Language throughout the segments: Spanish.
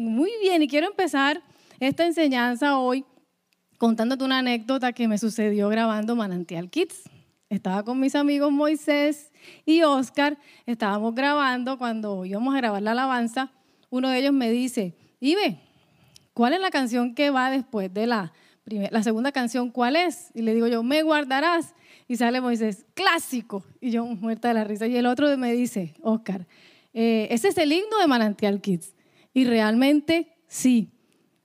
Muy bien, y quiero empezar esta enseñanza hoy contándote una anécdota que me sucedió grabando Manantial Kids. Estaba con mis amigos Moisés y Oscar, estábamos grabando cuando íbamos a grabar la alabanza. Uno de ellos me dice, Ibe, ¿cuál es la canción que va después de la, primera, la segunda canción? ¿Cuál es? Y le digo yo, me guardarás. Y sale Moisés, clásico. Y yo muerta de la risa. Y el otro me dice, Oscar, eh, ese es el himno de Manantial Kids. Y realmente sí,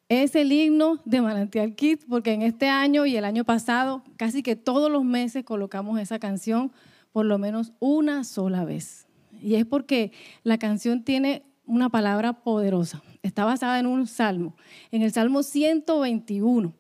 es el himno de Manantial Kids, porque en este año y el año pasado, casi que todos los meses colocamos esa canción por lo menos una sola vez. Y es porque la canción tiene una palabra poderosa. Está basada en un salmo, en el Salmo 121.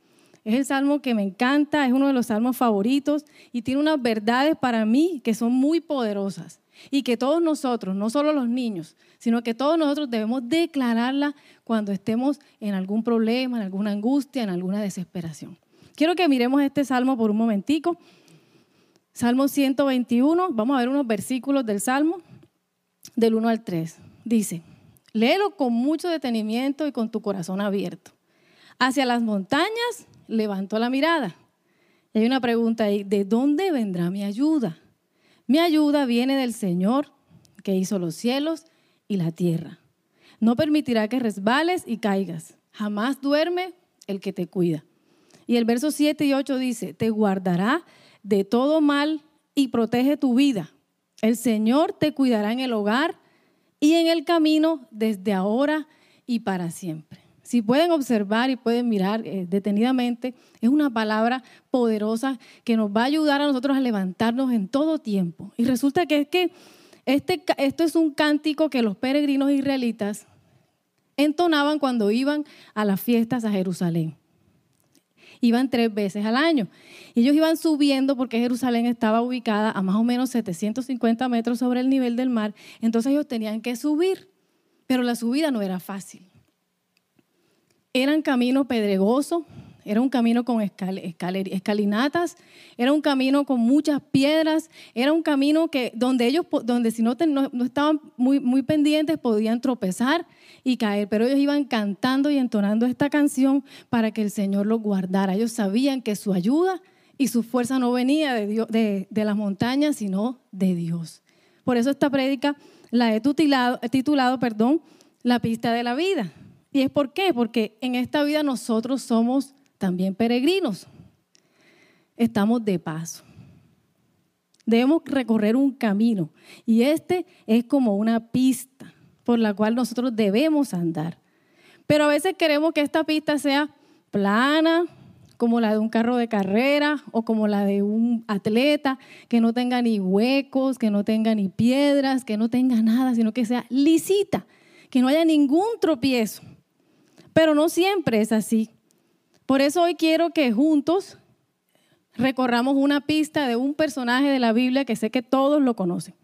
Es el salmo que me encanta, es uno de los salmos favoritos y tiene unas verdades para mí que son muy poderosas y que todos nosotros, no solo los niños, sino que todos nosotros debemos declararla cuando estemos en algún problema, en alguna angustia, en alguna desesperación. Quiero que miremos este salmo por un momentico. Salmo 121, vamos a ver unos versículos del salmo del 1 al 3. Dice, léelo con mucho detenimiento y con tu corazón abierto. Hacia las montañas levantó la mirada. Y hay una pregunta ahí, ¿de dónde vendrá mi ayuda? Mi ayuda viene del Señor que hizo los cielos y la tierra. No permitirá que resbales y caigas. Jamás duerme el que te cuida. Y el verso 7 y 8 dice, te guardará de todo mal y protege tu vida. El Señor te cuidará en el hogar y en el camino desde ahora y para siempre. Si pueden observar y pueden mirar eh, detenidamente, es una palabra poderosa que nos va a ayudar a nosotros a levantarnos en todo tiempo. Y resulta que es que este, esto es un cántico que los peregrinos israelitas entonaban cuando iban a las fiestas a Jerusalén. Iban tres veces al año. Ellos iban subiendo porque Jerusalén estaba ubicada a más o menos 750 metros sobre el nivel del mar. Entonces ellos tenían que subir, pero la subida no era fácil. Eran caminos pedregosos, era un camino con escalinatas, era un camino con muchas piedras, era un camino que donde ellos, donde si no, no, estaban muy, muy pendientes, podían tropezar y caer, pero ellos iban cantando y entonando esta canción para que el Señor los guardara. Ellos sabían que su ayuda y su fuerza no venía de las montañas, sino de Dios. Por eso esta prédica la he titulado, titulado perdón, La pista de la vida. ¿Y es por qué? Porque en esta vida nosotros somos también peregrinos. Estamos de paso. Debemos recorrer un camino y este es como una pista por la cual nosotros debemos andar. Pero a veces queremos que esta pista sea plana, como la de un carro de carrera o como la de un atleta, que no tenga ni huecos, que no tenga ni piedras, que no tenga nada, sino que sea lisita, que no haya ningún tropiezo. Pero no siempre es así. Por eso hoy quiero que juntos recorramos una pista de un personaje de la Biblia que sé que todos lo conocen.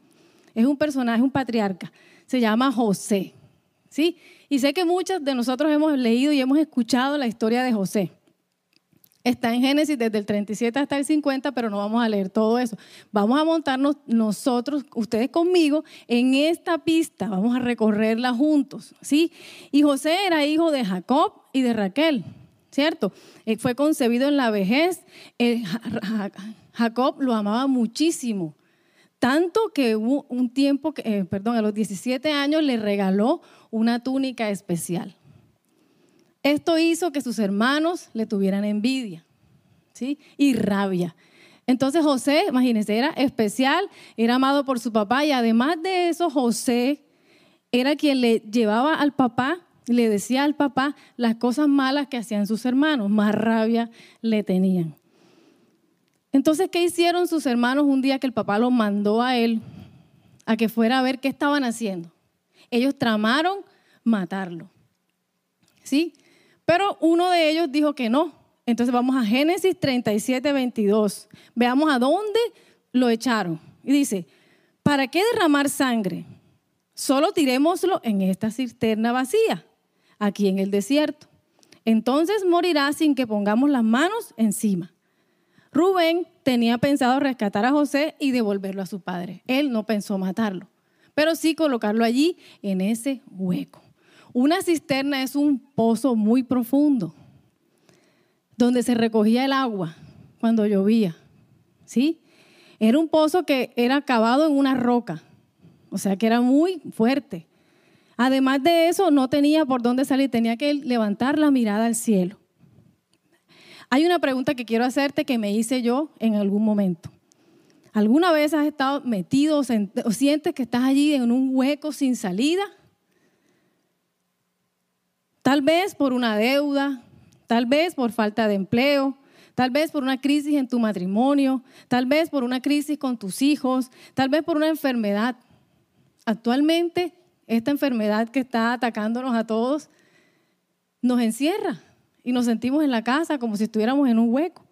Es un personaje, un patriarca. Se llama José. ¿Sí? Y sé que muchos de nosotros hemos leído y hemos escuchado la historia de José. Está en Génesis desde el 37 hasta el 50, pero no vamos a leer todo eso. Vamos a montarnos nosotros, ustedes conmigo, en esta pista. Vamos a recorrerla juntos, ¿sí? Y José era hijo de Jacob y de Raquel. ¿cierto? Eh, fue concebido en la vejez. Eh, Jacob lo amaba muchísimo, tanto que hubo un tiempo, eh, perdón, a los 17 años le regaló una túnica especial. Esto hizo que sus hermanos le tuvieran envidia, ¿sí? Y rabia. Entonces José, imagínense, era especial, era amado por su papá y además de eso José era quien le llevaba al papá le decía al papá las cosas malas que hacían sus hermanos, más rabia le tenían. Entonces, ¿qué hicieron sus hermanos un día que el papá los mandó a él a que fuera a ver qué estaban haciendo? Ellos tramaron matarlo. ¿Sí? Pero uno de ellos dijo que no. Entonces vamos a Génesis 37, 22. Veamos a dónde lo echaron. Y dice, ¿para qué derramar sangre? Solo tirémoslo en esta cisterna vacía aquí en el desierto. Entonces morirá sin que pongamos las manos encima. Rubén tenía pensado rescatar a José y devolverlo a su padre. Él no pensó matarlo, pero sí colocarlo allí en ese hueco. Una cisterna es un pozo muy profundo donde se recogía el agua cuando llovía. ¿Sí? Era un pozo que era cavado en una roca, o sea que era muy fuerte. Además de eso, no tenía por dónde salir, tenía que levantar la mirada al cielo. Hay una pregunta que quiero hacerte que me hice yo en algún momento. ¿Alguna vez has estado metido o sientes que estás allí en un hueco sin salida? Tal vez por una deuda, tal vez por falta de empleo, tal vez por una crisis en tu matrimonio, tal vez por una crisis con tus hijos, tal vez por una enfermedad. Actualmente, esta enfermedad que está atacándonos a todos nos encierra y nos sentimos en la casa como si estuviéramos en un hueco.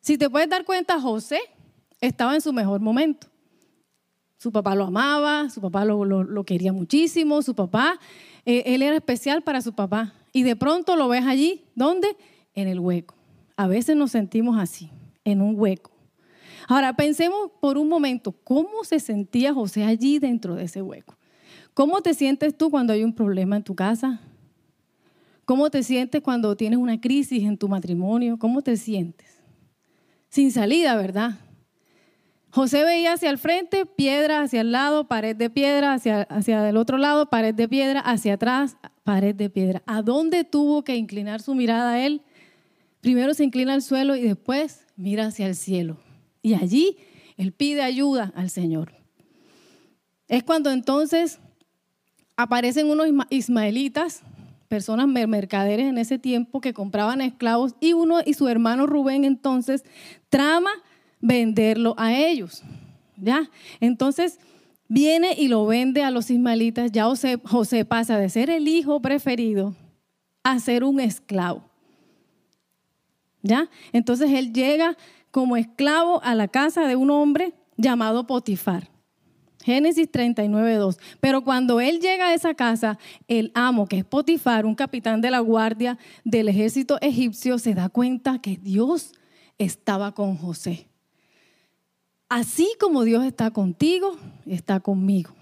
Si te puedes dar cuenta, José estaba en su mejor momento. Su papá lo amaba, su papá lo, quería muchísimo, su papá, eh, él era especial para su papá. Y de pronto lo ves allí, ¿dónde? En el hueco. A veces nos sentimos así, en un hueco. Ahora, pensemos por un momento, ¿cómo se sentía José allí dentro de ese hueco? ¿Cómo te sientes tú cuando hay un problema en tu casa? ¿Cómo te sientes cuando tienes una crisis en tu matrimonio? ¿Cómo te sientes? Sin salida, ¿verdad? José veía hacia el frente, piedra hacia el lado, pared de piedra, hacia, hacia el otro lado, pared de piedra, hacia atrás, pared de piedra. ¿A dónde tuvo que inclinar su mirada él? Primero se inclina al suelo y después mira hacia el cielo. Y allí él pide ayuda al Señor. Es cuando entonces aparecen unos ismaelitas personas mercaderes en ese tiempo que compraban esclavos y uno y su hermano Rubén entonces trama venderlo a ellos. ¿Ya? Entonces viene y lo vende a los ismaelitas. Ya José, pasa de ser el hijo preferido a ser un esclavo. ¿Ya? Entonces él llega como esclavo a la casa de un hombre llamado Potifar. Génesis 39, 2. Pero cuando él llega a esa casa, el amo, que es Potifar, un capitán de la guardia del ejército egipcio, se da cuenta que Dios estaba con José. Así como Dios está contigo, está conmigo.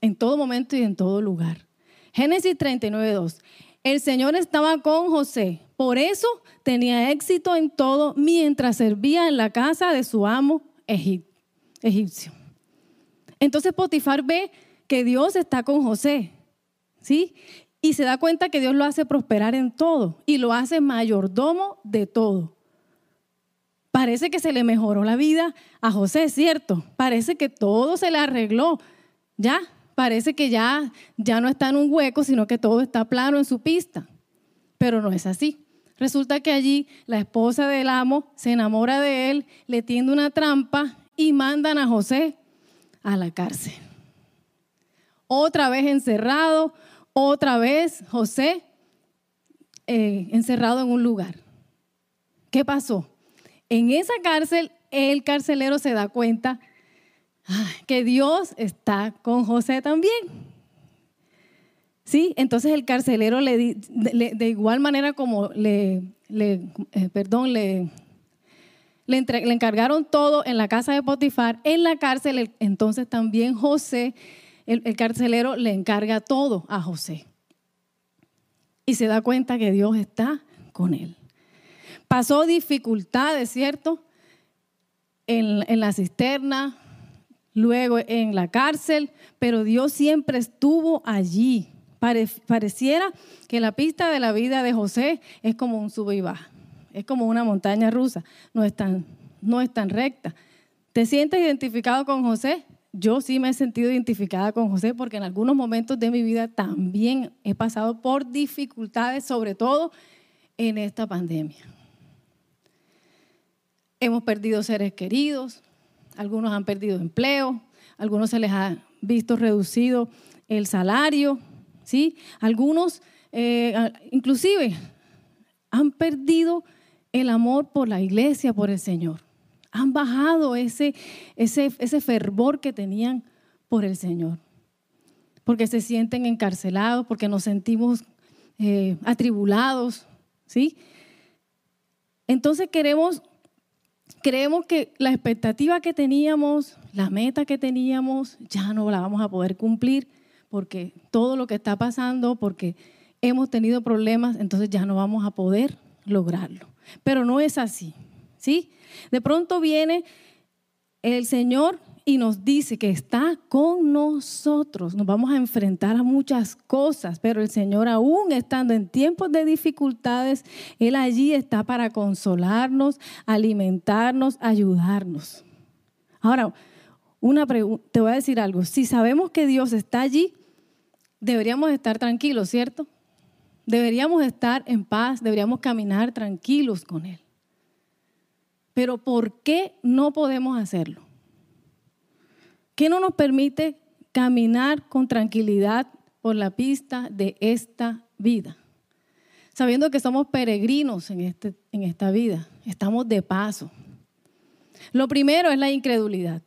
En todo momento y en todo lugar. Génesis 39, 2. El Señor estaba con José. Por eso tenía éxito en todo mientras servía en la casa de su amo egipcio. Entonces Potifar ve que Dios está con José, ¿sí? Y se da cuenta que Dios lo hace prosperar en todo y lo hace mayordomo de todo. Parece que se le mejoró la vida a José, ¿cierto? Parece que todo se le arregló. Ya, parece que ya, ya no está en un hueco, sino que todo está plano en su pista. Pero no es así. Resulta que allí la esposa del amo se enamora de él, le tiende una trampa y mandan a José a la cárcel. Otra vez encerrado, otra vez José eh, encerrado en un lugar. ¿Qué pasó? En esa cárcel el carcelero se da cuenta que Dios está con José también. ¿Sí? Entonces el carcelero le, de igual manera como le, eh, perdón, le le, encargaron todo en la casa de Potifar, en la cárcel, entonces también José, el carcelero, le encarga todo a José. Y se da cuenta que Dios está con él. Pasó dificultades, ¿cierto? En, la cisterna, luego en la cárcel, pero Dios siempre estuvo allí. pareciera que la pista de la vida de José es como un sube y baja es como una montaña rusa, no es tan, no es tan recta. ¿Te sientes identificado con José? Yo sí me he sentido identificada con José porque en algunos momentos de mi vida también he pasado por dificultades, sobre todo en esta pandemia. Hemos perdido seres queridos, algunos han perdido empleo, algunos se les ha visto reducido el salario, ¿sí? Algunos eh, inclusive han perdido el amor por la iglesia, por el Señor. Han bajado ese, ese, ese fervor que tenían por el Señor. Porque se sienten encarcelados, porque nos sentimos eh, atribulados, ¿sí? Entonces queremos, creemos que la expectativa que teníamos, la meta que teníamos, ya no la vamos a poder cumplir porque todo lo que está pasando, porque hemos tenido problemas, entonces ya no vamos a poder lograrlo. Pero no es así, ¿sí? De pronto viene el Señor y nos dice que está con nosotros. Nos vamos a enfrentar a muchas cosas, pero el Señor aún estando en tiempos de dificultades, Él allí está para consolarnos, alimentarnos, ayudarnos. Ahora, una te voy a decir algo. Si sabemos que Dios está allí, deberíamos estar tranquilos, ¿cierto? Deberíamos estar en paz, deberíamos caminar tranquilos con Él. Pero ¿por qué no podemos hacerlo? ¿Qué no nos permite caminar con tranquilidad por la pista de esta vida? Sabiendo que somos peregrinos en, este, en esta vida, estamos de paso. Lo primero es la incredulidad.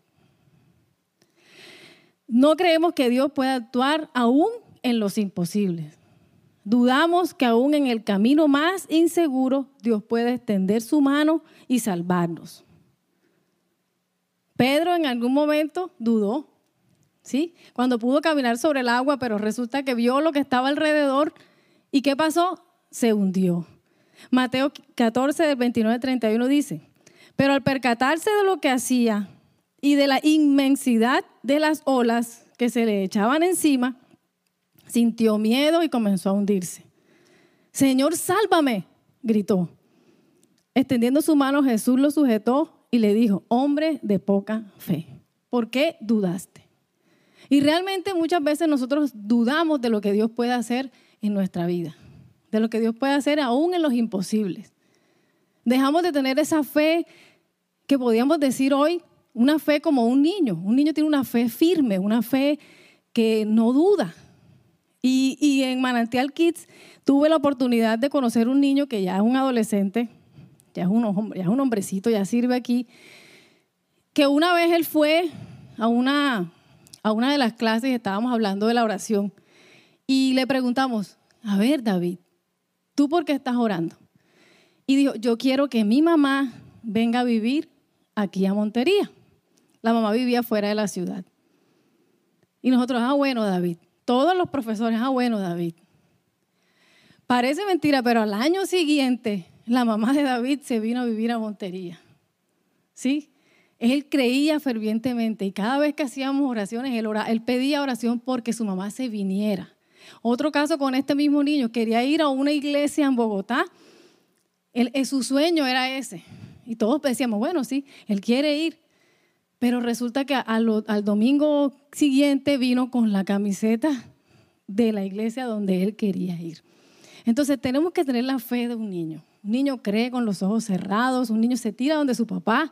No creemos que Dios pueda actuar aún en los imposibles. Dudamos que aún en el camino más inseguro Dios puede extender su mano y salvarnos. Pedro en algún momento dudó, ¿sí? Cuando pudo caminar sobre el agua, pero resulta que vio lo que estaba alrededor y ¿qué pasó? Se hundió. Mateo 14, del 29 al 31 dice, pero al percatarse de lo que hacía y de la inmensidad de las olas que se le echaban encima, sintió miedo y comenzó a hundirse. Señor, sálvame, gritó. Extendiendo su mano, Jesús lo sujetó y le dijo, hombre de poca fe, ¿por qué dudaste? Y realmente muchas veces nosotros dudamos de lo que Dios puede hacer en nuestra vida, de lo que Dios puede hacer aún en los imposibles. Dejamos de tener esa fe que podíamos decir hoy, una fe como un niño. Un niño tiene una fe firme, una fe que no duda. Y, en Manantial Kids tuve la oportunidad de conocer un niño que ya es un adolescente, ya es un, ya es un hombrecito, ya sirve aquí, que una vez él fue a una, a una de las clases y estábamos hablando de la oración y le preguntamos, a ver David, ¿tú por qué estás orando? Y dijo, yo quiero que mi mamá venga a vivir aquí a Montería. La mamá vivía fuera de la ciudad. Y nosotros, ah, bueno, David. Todos los profesores, ah, bueno, David. Parece mentira, pero al año siguiente la mamá de David se vino a vivir a Montería. ¿Sí? Él creía fervientemente y cada vez que hacíamos oraciones, él, pedía oración porque su mamá se viniera. Otro caso con este mismo niño, quería ir a una iglesia en Bogotá. su sueño era ese. Y todos decíamos, bueno, sí, él quiere ir. Pero resulta que al domingo siguiente vino con la camiseta de la iglesia donde él quería ir. Entonces tenemos que tener la fe de un niño. Un niño cree con los ojos cerrados, un niño se tira donde su papá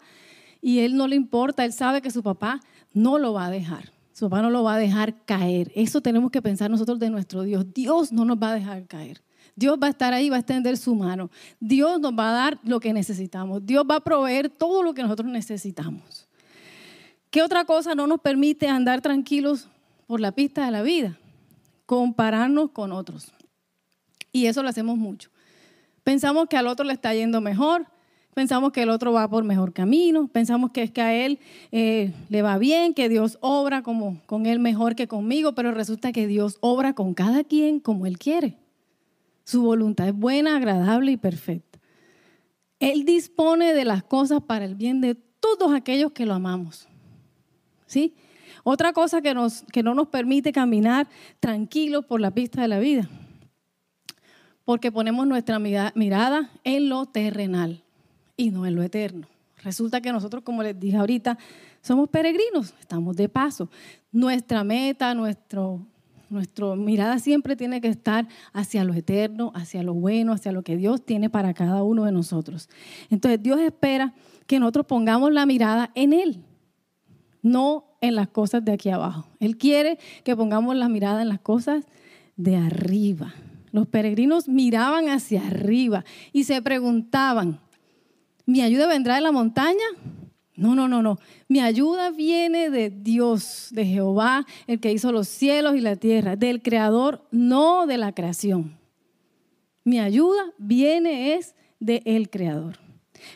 y él no le importa, él sabe que su papá no lo va a dejar. Su papá no lo va a dejar caer. Eso tenemos que pensar nosotros de nuestro Dios. Dios no nos va a dejar caer. Dios va a estar ahí, va a extender su mano. Dios nos va a dar lo que necesitamos. Dios va a proveer todo lo que nosotros necesitamos. ¿Qué otra cosa no nos permite andar tranquilos por la pista de la vida? Compararnos con otros. Y eso lo hacemos mucho. Pensamos que al otro le está yendo mejor, pensamos que el otro va por mejor camino, pensamos que es que a él eh, le va bien, que Dios obra como, con él mejor que conmigo, pero resulta que Dios obra con cada quien como Él quiere. Su voluntad es buena, agradable y perfecta. Él dispone de las cosas para el bien de todos aquellos que lo amamos. ¿Sí? Otra cosa que, nos, que no nos permite caminar tranquilos por la pista de la vida porque ponemos nuestra mirada en lo terrenal y no en lo eterno. Resulta que nosotros, como les dije ahorita, somos peregrinos, estamos de paso. Nuestra meta, nuestro, nuestra mirada siempre tiene que estar hacia lo eterno, hacia lo bueno, hacia lo que Dios tiene para cada uno de nosotros. Entonces Dios espera que nosotros pongamos la mirada en Él, no en las cosas de aquí abajo. Él quiere que pongamos la mirada en las cosas de arriba. Los peregrinos miraban hacia arriba y se preguntaban, ¿mi ayuda vendrá de la montaña? No, no, no, no. Mi ayuda viene de Dios, de Jehová, el que hizo los cielos y la tierra, del Creador, no de la creación. Mi ayuda viene es de el Creador.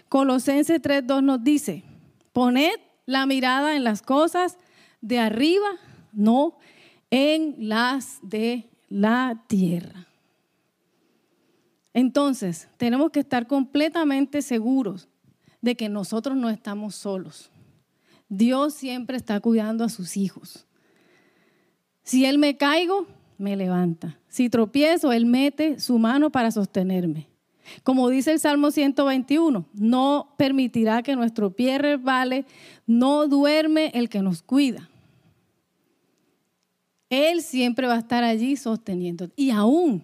Colosenses 3.2 nos dice, poned la mirada en las cosas de arriba, no en las de la tierra. Entonces, tenemos que estar completamente seguros de que nosotros no estamos solos. Dios siempre está cuidando a sus hijos. Si Él me caigo, me levanta. Si tropiezo, Él mete su mano para sostenerme. Como dice el Salmo 121, no permitirá que nuestro pie resbale, no duerme el que nos cuida. Él siempre va a estar allí sosteniendo. Y aún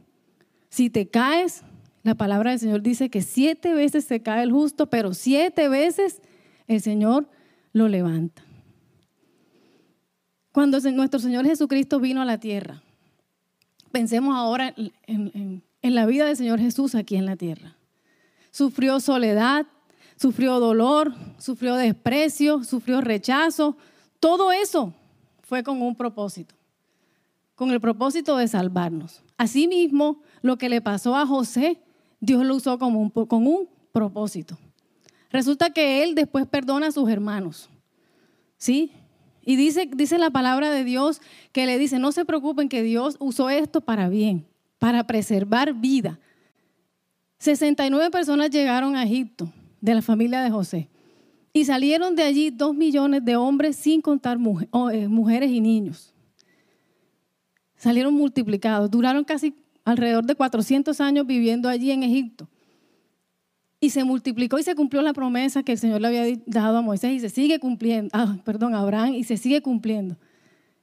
si te caes, la palabra del Señor dice que siete veces se cae el justo, pero siete veces el Señor lo levanta. Cuando nuestro Señor Jesucristo vino a la tierra, pensemos ahora en, la vida del Señor Jesús aquí en la tierra. Sufrió soledad, sufrió dolor, sufrió desprecio, sufrió rechazo. Todo eso fue con un propósito, con el propósito de salvarnos. Asimismo, lo que le pasó a José, Dios lo usó como un, con un propósito. Resulta que él después perdona a sus hermanos. ¿Sí? Y dice, dice la palabra de Dios que le dice, no se preocupen que Dios usó esto para bien para preservar vida. 69 personas llegaron a Egipto de la familia de José y salieron de allí dos millones de hombres sin contar eh, mujeres y niños. Salieron multiplicados, duraron casi alrededor de 400 años viviendo allí en Egipto. Y se multiplicó y se cumplió la promesa que el Señor le había dado a Moisés y se sigue cumpliendo, ah, perdón, a Abraham y se sigue cumpliendo.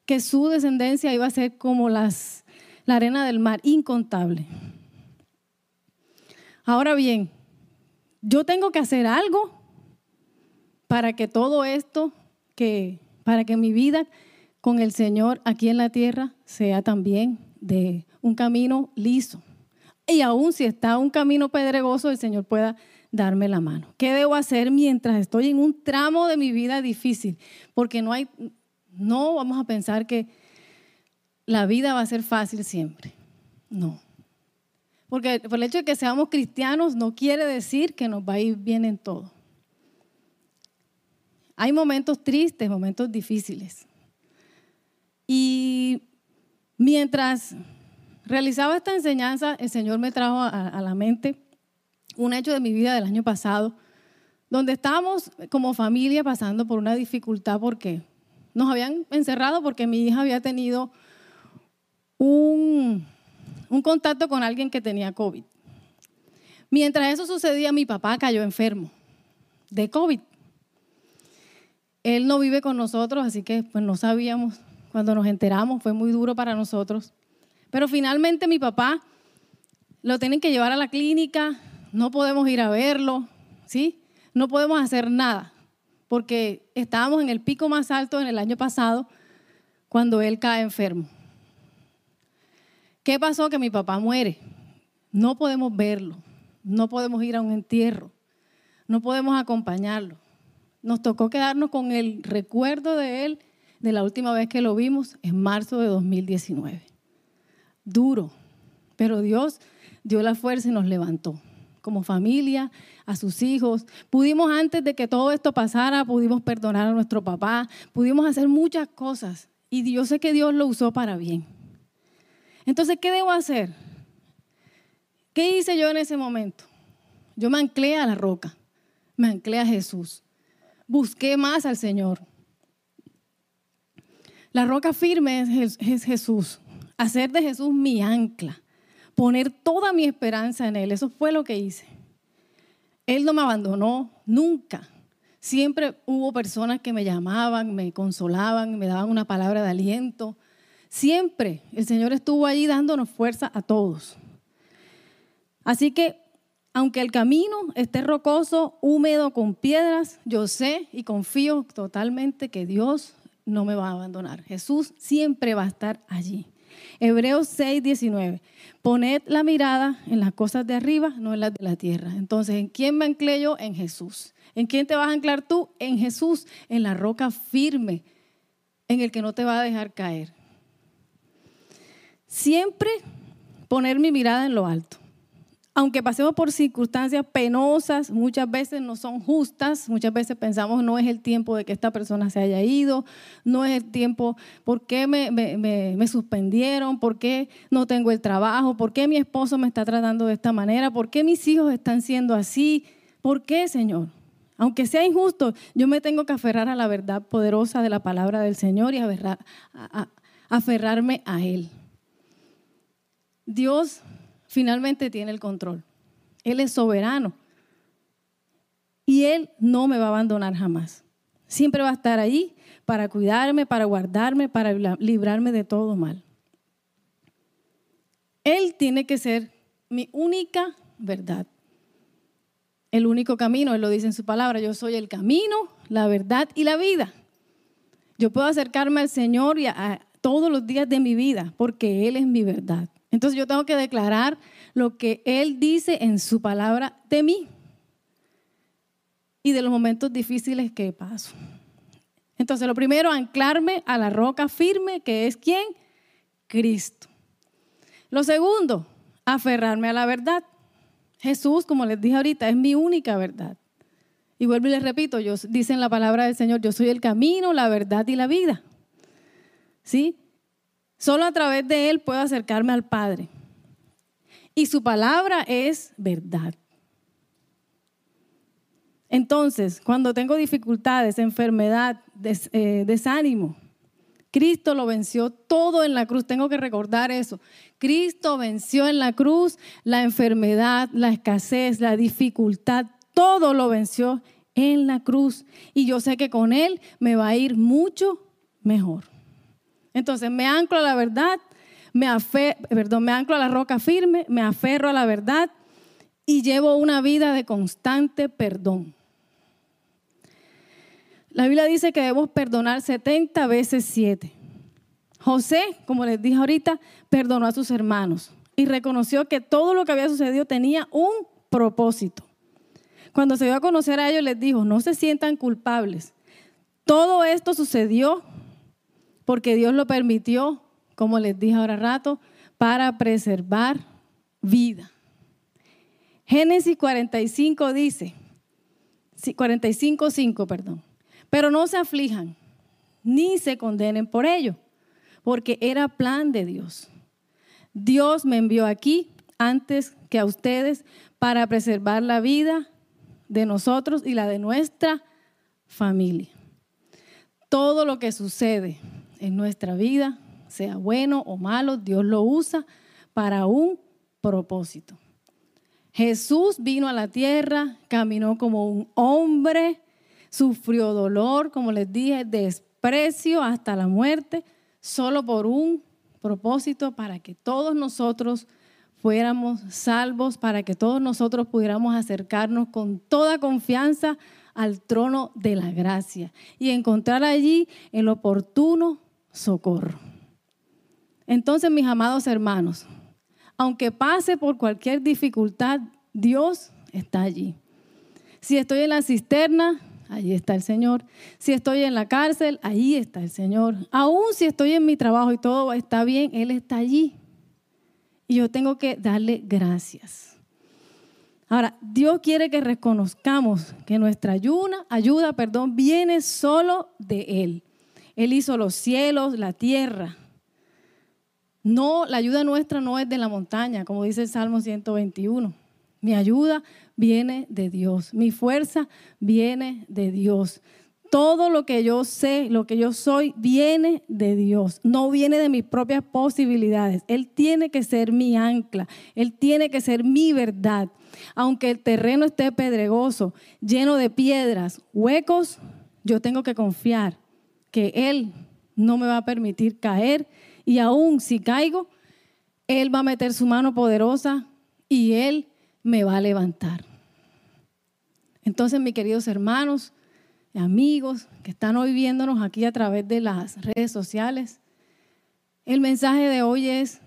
Que su descendencia iba a ser como las la arena del mar, incontable. Ahora bien, yo tengo que hacer algo para que todo esto, que, para que mi vida con el Señor aquí en la tierra sea también de un camino liso. Y aún si está un camino pedregoso, el Señor pueda darme la mano. ¿Qué debo hacer mientras estoy en un tramo de mi vida difícil? Porque no hay, no vamos a pensar que la vida va a ser fácil siempre. No. Porque por el hecho de que seamos cristianos no quiere decir que nos va a ir bien en todo. Hay momentos tristes, momentos difíciles. Y mientras realizaba esta enseñanza, el Señor me trajo a, la mente un hecho de mi vida del año pasado, donde estábamos como familia pasando por una dificultad porque nos habían encerrado porque mi hija había tenido un, contacto con alguien que tenía COVID. Mientras eso sucedía, mi papá cayó enfermo de COVID. Él no vive con nosotros, así que pues no sabíamos. Cuando nos enteramos fue muy duro para nosotros. Pero finalmente mi papá lo tienen que llevar a la clínica, no podemos ir a verlo, ¿sí? No podemos hacer nada, porque estábamos en el pico más alto en el año pasado cuando él cae enfermo. ¿Qué pasó? Que mi papá muere. No podemos verlo, no podemos ir a un entierro, no podemos acompañarlo. Nos tocó quedarnos con el recuerdo de él de la última vez que lo vimos en marzo de 2019. Duro, pero Dios dio la fuerza y nos levantó como familia, a sus hijos. Pudimos antes de que todo esto pasara, pudimos perdonar a nuestro papá, pudimos hacer muchas cosas y yo sé que Dios lo usó para bien. Entonces, ¿qué debo hacer? ¿Qué hice yo en ese momento? Yo me anclé a la roca, me anclé a Jesús, busqué más al Señor. La roca firme es, Jesús, hacer de Jesús mi ancla, poner toda mi esperanza en Él. Eso fue lo que hice. Él no me abandonó nunca. Siempre hubo personas que me llamaban, me consolaban, me daban una palabra de aliento. Siempre el Señor estuvo allí dándonos fuerza a todos. Así que, aunque el camino esté rocoso, húmedo, con piedras, yo sé y confío totalmente que Dios no me va a abandonar. Jesús siempre va a estar allí. Hebreos 6, 19. Poned la mirada en las cosas de arriba, no en las de la tierra. Entonces, ¿en quién me anclé yo? En Jesús. ¿En quién te vas a anclar tú? En Jesús, en la roca firme, en el que no te va a dejar caer. Siempre poner mi mirada en lo alto. Aunque pasemos por circunstancias penosas, muchas veces no son justas, muchas veces pensamos no es el tiempo de que esta persona se haya ido, no es el tiempo, ¿por qué me, suspendieron? ¿Por qué no tengo el trabajo? ¿Por qué mi esposo me está tratando de esta manera? ¿Por qué mis hijos están siendo así? ¿Por qué, Señor? Aunque sea injusto, yo me tengo que aferrar a la verdad poderosa de la palabra del Señor y aferrarme a Él. Dios finalmente tiene el control. Él es soberano. Y Él no me va a abandonar jamás. Siempre va a estar ahí para cuidarme, para guardarme, para librarme de todo mal. Él tiene que ser mi única verdad. El único camino, Él lo dice en su palabra, yo soy el camino, la verdad y la vida. Yo puedo acercarme al Señor y a todos los días de mi vida porque Él es mi verdad. Entonces yo tengo que declarar lo que Él dice en su palabra de mí y de los momentos difíciles que paso. Entonces lo primero, anclarme a la roca firme, que es quién? Cristo. Lo segundo, aferrarme a la verdad. Jesús, como les dije ahorita, es mi única verdad. Y vuelvo y les repito, yo, dice en la palabra del Señor, yo soy el camino, la verdad y la vida. ¿Sí? Solo a través de Él puedo acercarme al Padre. Y su palabra es verdad. Entonces, cuando tengo dificultades, enfermedad, eh, desánimo, Cristo lo venció todo en la cruz. Tengo que recordar eso. Cristo venció en la cruz la enfermedad, la escasez, la dificultad. Todo lo venció en la cruz. Y yo sé que con Él me va a ir mucho mejor. Entonces me anclo a la verdad, me, anclo a la roca firme, me aferro a la verdad y llevo una vida de constante perdón. La Biblia dice que debemos perdonar 70 veces 7. José, como les dije ahorita, perdonó a sus hermanos y reconoció que todo lo que había sucedido tenía un propósito. Cuando se dio a conocer a ellos, les dijo, no se sientan culpables. Todo esto sucedió porque Dios lo permitió, como les dije ahora rato, para preservar vida. Génesis 45 dice, 45, 5, perdón, pero no se aflijan ni se condenen por ello, porque era plan de Dios. Dios me envió aquí antes que a ustedes para preservar la vida de nosotros y la de nuestra familia. Todo lo que sucede en nuestra vida, sea bueno o malo, Dios lo usa para un propósito. Jesús vino a la tierra, caminó como un hombre, sufrió dolor, como les dije, desprecio hasta la muerte, solo por un propósito para que todos nosotros fuéramos salvos, para que todos nosotros pudiéramos acercarnos con toda confianza al trono de la gracia y encontrar allí el oportuno socorro. Entonces, mis amados hermanos, aunque pase por cualquier dificultad, Dios está allí. Si estoy en la cisterna, allí está el Señor. Si estoy en la cárcel, allí está el Señor. Aún si estoy en mi trabajo y todo está bien, Él está allí. Y yo tengo que darle gracias. Ahora, Dios quiere que reconozcamos que nuestra ayuda, ayuda, perdón, viene solo de Él. Él hizo los cielos, la tierra. No, la ayuda nuestra no es de la montaña, como dice el Salmo 121. Mi ayuda viene de Dios. Mi fuerza viene de Dios. Todo lo que yo sé, lo que yo soy, viene de Dios. No viene de mis propias posibilidades. Él tiene que ser mi ancla. Él tiene que ser mi verdad. Aunque el terreno esté pedregoso, lleno de piedras, huecos, yo tengo que confiar que Él no me va a permitir caer y aún si caigo, Él va a meter su mano poderosa y Él me va a levantar. Entonces, mis queridos hermanos, amigos que están hoy viéndonos aquí a través de las redes sociales, el mensaje de hoy es,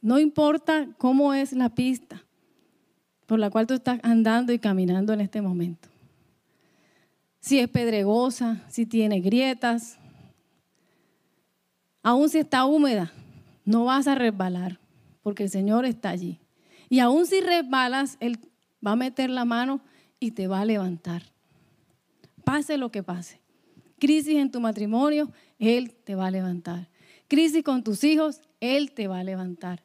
no importa cómo es la pista por la cual tú estás andando y caminando en este momento. Si es pedregosa, si tiene grietas, Aún si está húmeda, no vas a resbalar, porque el Señor está allí. Y aún si resbalas, Él va a meter la mano y te va a levantar. Pase lo que pase. Crisis en tu matrimonio, Él te va a levantar. Crisis con tus hijos, Él te va a levantar.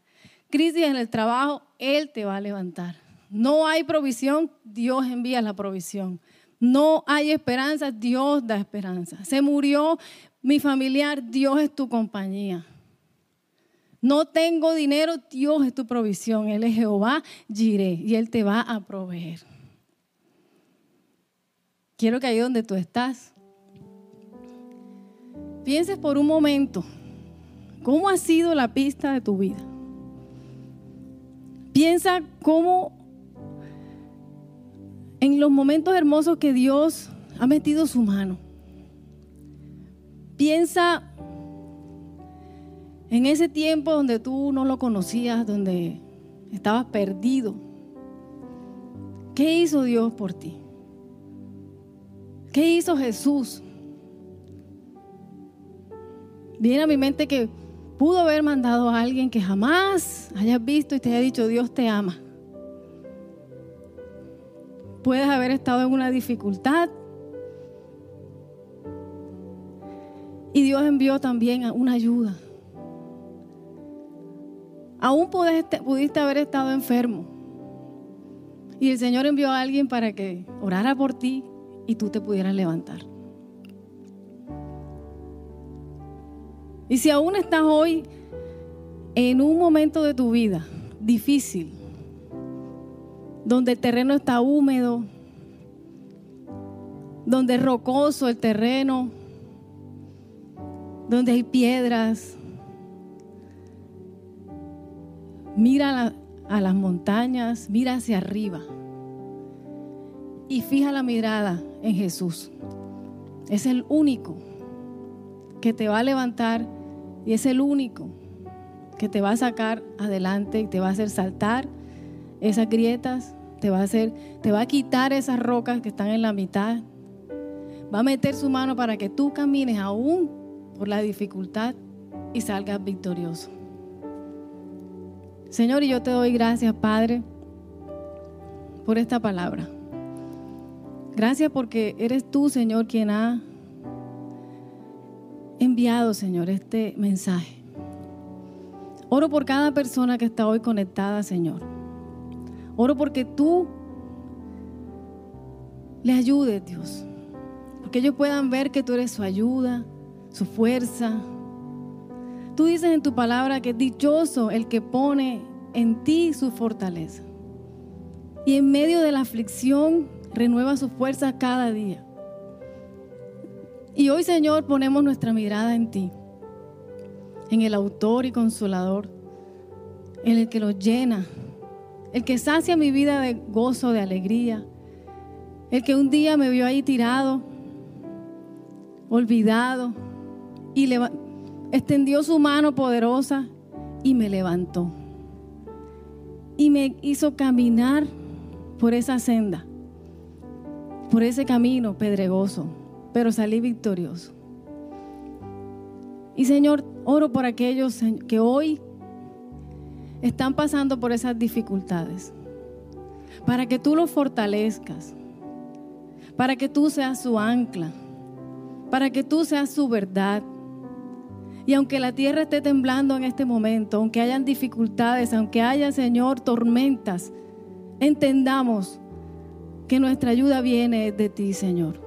Crisis en el trabajo, Él te va a levantar. No hay provisión, Dios envía la provisión. No hay esperanza, Dios da esperanza. Se murió mi familiar, Dios es tu compañía. No tengo dinero, Dios es tu provisión. Él es Jehová, y Él te va a proveer. Quiero que ahí donde tú estás, pienses por un momento cómo ha sido la pista de tu vida. Piensa cómo en los momentos hermosos que Dios ha metido su mano. Piensa en ese tiempo donde tú no lo conocías, donde estabas perdido. ¿Qué hizo Dios por ti? ¿Qué hizo Jesús? Viene a mi mente que pudo haber mandado a alguien que jamás hayas visto y te haya dicho Dios te ama. Puedes haber estado en una dificultad. Y Dios envió también una ayuda. Aún pudiste, pudiste haber estado enfermo. Y el Señor envió a alguien para que orara por ti y tú te pudieras levantar. Y si aún estás hoy en un momento de tu vida difícil, donde el terreno está húmedo, donde es rocoso el terreno, donde hay piedras. Mira a las montañas, mira hacia arriba y fija la mirada en Jesús. Es el único que te va a levantar y es el único que te va a sacar adelante y te va a hacer saltar esas grietas, te va a hacer, te va a quitar esas rocas que están en la mitad. Va a meter su mano para que tú camines aún por la dificultad y salgas victorioso. Señor, y yo te doy gracias, Padre, por esta palabra. Gracias porque eres tú, Señor, quien ha enviado, Señor, este mensaje. Oro por cada persona que está hoy conectada, Señor. Oro porque tú les ayudes, Dios. Porque ellos puedan ver que tú eres su ayuda, su fuerza. Tú dices en tu palabra que es dichoso el que pone en ti su fortaleza. Y en medio de la aflicción renueva su fuerza cada día. Y hoy, Señor, ponemos nuestra mirada en ti, en el autor y consolador, en el que los llena el que sacia mi vida de gozo, de alegría, el que un día me vio ahí tirado, olvidado, y extendió su mano poderosa y me levantó. Y me hizo caminar por esa senda, por ese camino pedregoso, pero salí victorioso. Y Señor, oro por aquellos que hoy están pasando por esas dificultades. Para que tú los fortalezcas. Para que tú seas su ancla. Para que tú seas su verdad. Y aunque la tierra esté temblando en este momento, aunque hayan dificultades, aunque haya, Señor, tormentas, entendamos que nuestra ayuda viene de ti, Señor.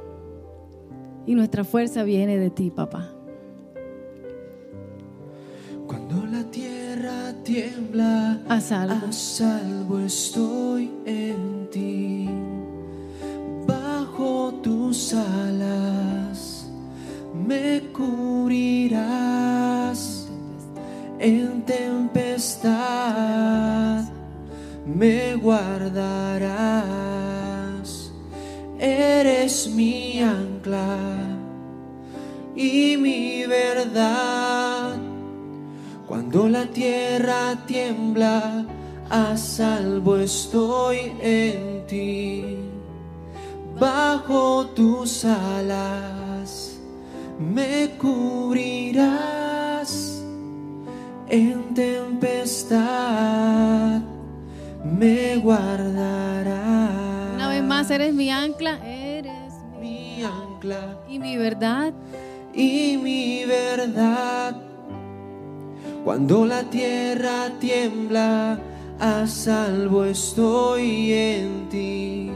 Y nuestra fuerza viene de ti, papá. Tiembla, a salvo. a salvo estoy en ti. Bajo tus alas me cubrirás en tempestad, me guardarás. Eres mi ancla y mi verdad cuando la tierra tiembla, a salvo estoy en ti. Bajo tus alas me cubrirás en tempestad, me guardarás. Una vez más, eres mi ancla, eres mi mi ancla y mi verdad. y mi verdad. Cuando la tierra tiembla, a salvo estoy en ti.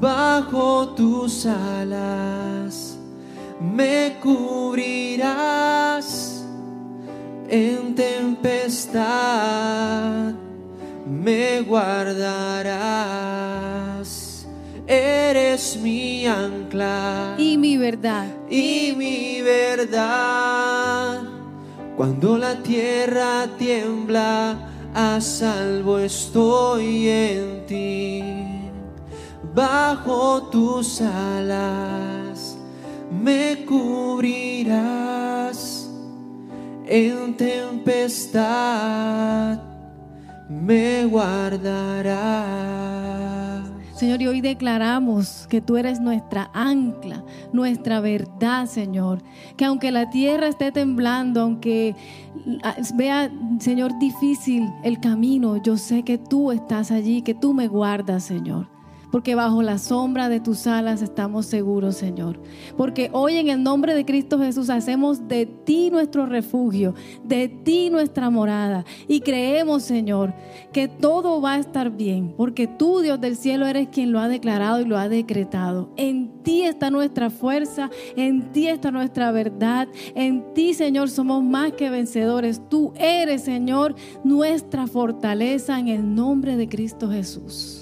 Bajo tus alas me cubrirás en tempestad. Me guardarás. Eres mi ancla Y mi verdad. y mi verdad. Cuando la tierra tiembla, a salvo estoy en ti. Bajo tus alas me cubrirás. En tempestad me guardarás. Señor, y hoy declaramos que tú eres nuestra ancla, nuestra verdad, Señor. Que aunque la tierra esté temblando, aunque ah, vea, Señor, difícil el camino, yo sé que tú estás allí, que tú me guardas, Señor. Porque bajo la sombra de tus alas estamos seguros, Señor. Porque hoy en el nombre de Cristo Jesús hacemos de ti nuestro refugio, de ti nuestra morada. Y creemos, Señor, que todo va a estar bien. Porque tú, Dios del cielo, eres quien lo ha declarado y lo ha decretado. En ti está nuestra fuerza, en ti está nuestra verdad. En ti, Señor, somos más que vencedores. Tú eres, Señor, nuestra fortaleza en el nombre de Cristo Jesús.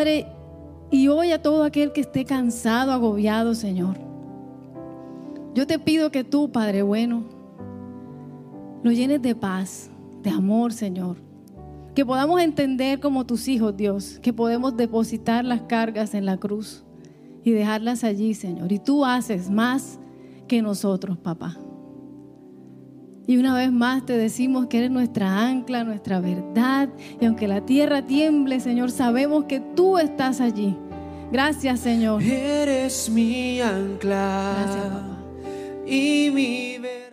Padre, y hoy a todo aquel que esté cansado, agobiado, Señor, yo te pido que tú, Padre bueno, lo llenes de paz, de amor, Señor. Que podamos entender como tus hijos, Dios, que podemos depositar las cargas en la cruz y dejarlas allí, Señor. Y tú haces más que nosotros, papá. Y una vez más te decimos que eres nuestra ancla, nuestra verdad. Y aunque la tierra tiemble, Señor, sabemos que tú estás allí. Gracias, Señor. Eres mi ancla Gracias, papá. y mi verdad.